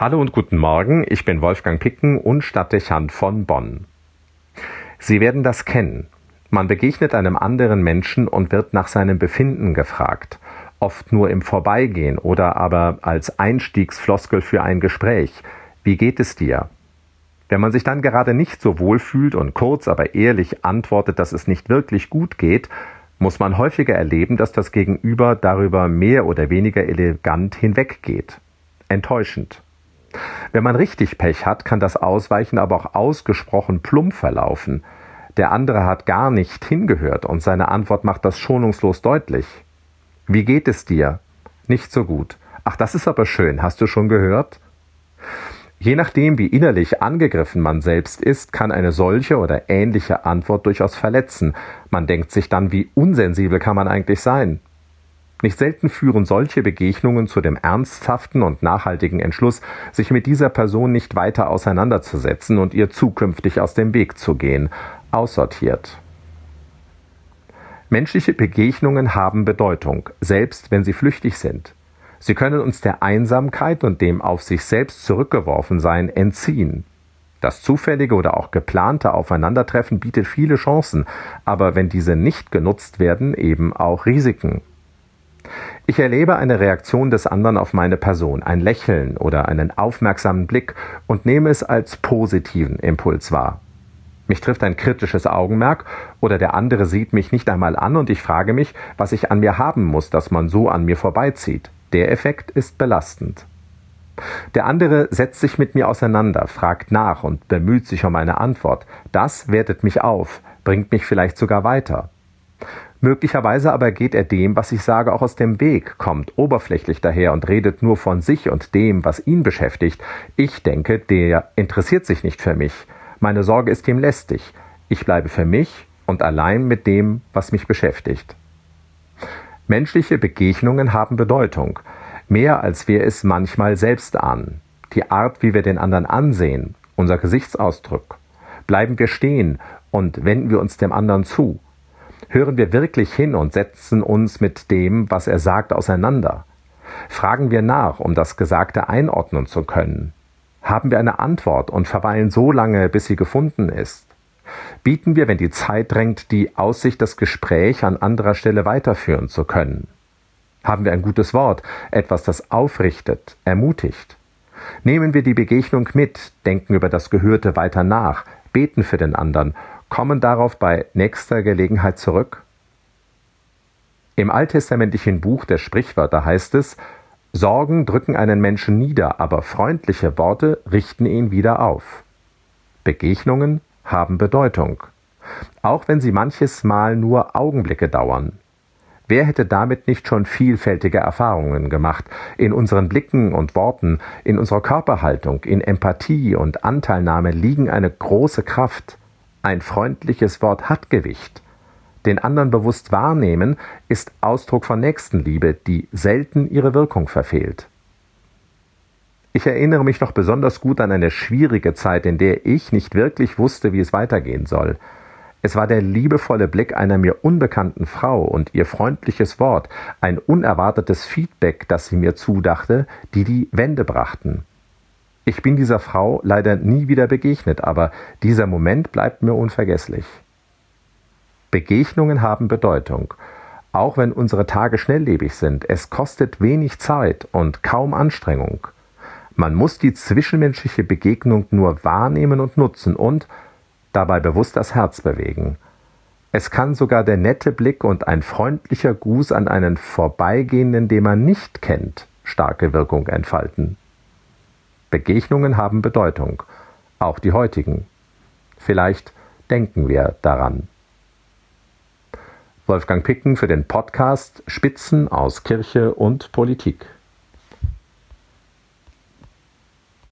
Hallo und guten Morgen, ich bin Wolfgang Picken und Stadtdechant von Bonn. Sie werden das kennen. Man begegnet einem anderen Menschen und wird nach seinem Befinden gefragt, oft nur im Vorbeigehen oder aber als Einstiegsfloskel für ein Gespräch. Wie geht es dir? Wenn man sich dann gerade nicht so wohl fühlt und kurz aber ehrlich antwortet, dass es nicht wirklich gut geht, muss man häufiger erleben, dass das Gegenüber darüber mehr oder weniger elegant hinweggeht. Enttäuschend. Wenn man richtig Pech hat, kann das Ausweichen aber auch ausgesprochen plump verlaufen. Der andere hat gar nicht hingehört und seine Antwort macht das schonungslos deutlich. Wie geht es dir? Nicht so gut. Ach, das ist aber schön. Hast du schon gehört? Je nachdem, wie innerlich angegriffen man selbst ist, kann eine solche oder ähnliche Antwort durchaus verletzen. Man denkt sich dann, wie unsensibel kann man eigentlich sein? Nicht selten führen solche Begegnungen zu dem ernsthaften und nachhaltigen Entschluss, sich mit dieser Person nicht weiter auseinanderzusetzen und ihr zukünftig aus dem Weg zu gehen, aussortiert. Menschliche Begegnungen haben Bedeutung, selbst wenn sie flüchtig sind. Sie können uns der Einsamkeit und dem auf sich selbst zurückgeworfen sein entziehen. Das zufällige oder auch geplante Aufeinandertreffen bietet viele Chancen, aber wenn diese nicht genutzt werden, eben auch Risiken. Ich erlebe eine Reaktion des anderen auf meine Person, ein Lächeln oder einen aufmerksamen Blick und nehme es als positiven Impuls wahr. Mich trifft ein kritisches Augenmerk oder der andere sieht mich nicht einmal an und ich frage mich, was ich an mir haben muss, dass man so an mir vorbeizieht. Der Effekt ist belastend. Der andere setzt sich mit mir auseinander, fragt nach und bemüht sich um eine Antwort. Das wertet mich auf, bringt mich vielleicht sogar weiter. Möglicherweise aber geht er dem, was ich sage, auch aus dem Weg, kommt oberflächlich daher und redet nur von sich und dem, was ihn beschäftigt. Ich denke, der interessiert sich nicht für mich. Meine Sorge ist ihm lästig. Ich bleibe für mich und allein mit dem, was mich beschäftigt. Menschliche Begegnungen haben Bedeutung, mehr als wir es manchmal selbst ahnen. Die Art, wie wir den anderen ansehen, unser Gesichtsausdruck. Bleiben wir stehen und wenden wir uns dem anderen zu Hören wir wirklich hin und setzen uns mit dem, was er sagt, auseinander? Fragen wir nach, um das Gesagte einordnen zu können? Haben wir eine Antwort und verweilen so lange, bis sie gefunden ist? Bieten wir, wenn die Zeit drängt, die Aussicht, das Gespräch an anderer Stelle weiterführen zu können? Haben wir ein gutes Wort, etwas, das aufrichtet, ermutigt? Nehmen wir die Begegnung mit, denken über das Gehörte weiter nach, beten für den anderen kommen darauf bei nächster Gelegenheit zurück? Im alttestamentlichen Buch der Sprichwörter heißt es, Sorgen drücken einen Menschen nieder, aber freundliche Worte richten ihn wieder auf. Begegnungen haben Bedeutung, auch wenn sie manches Mal nur Augenblicke dauern. Wer hätte damit nicht schon vielfältige Erfahrungen gemacht, in unseren Blicken und Worten, in unserer Körperhaltung, in Empathie und Anteilnahme liegen eine große Kraft, ein freundliches Wort hat Gewicht. Den anderen bewusst wahrnehmen ist Ausdruck von Nächstenliebe, die selten ihre Wirkung verfehlt. Ich erinnere mich noch besonders gut an eine schwierige Zeit, in der ich nicht wirklich wusste, wie es weitergehen soll. Es war der liebevolle Blick einer mir unbekannten Frau und ihr freundliches Wort, ein unerwartetes Feedback, das sie mir zudachte, die die Wende brachten. Ich bin dieser Frau leider nie wieder begegnet, aber dieser Moment bleibt mir unvergesslich. Begegnungen haben Bedeutung. Auch wenn unsere Tage schnelllebig sind, es kostet wenig Zeit und kaum Anstrengung. Man muss die zwischenmenschliche Begegnung nur wahrnehmen und nutzen und dabei bewusst das Herz bewegen. Es kann sogar der nette Blick und ein freundlicher Gruß an einen Vorbeigehenden, den man nicht kennt, starke Wirkung entfalten. Begegnungen haben Bedeutung, auch die heutigen. Vielleicht denken wir daran. Wolfgang Picken für den Podcast Spitzen aus Kirche und Politik.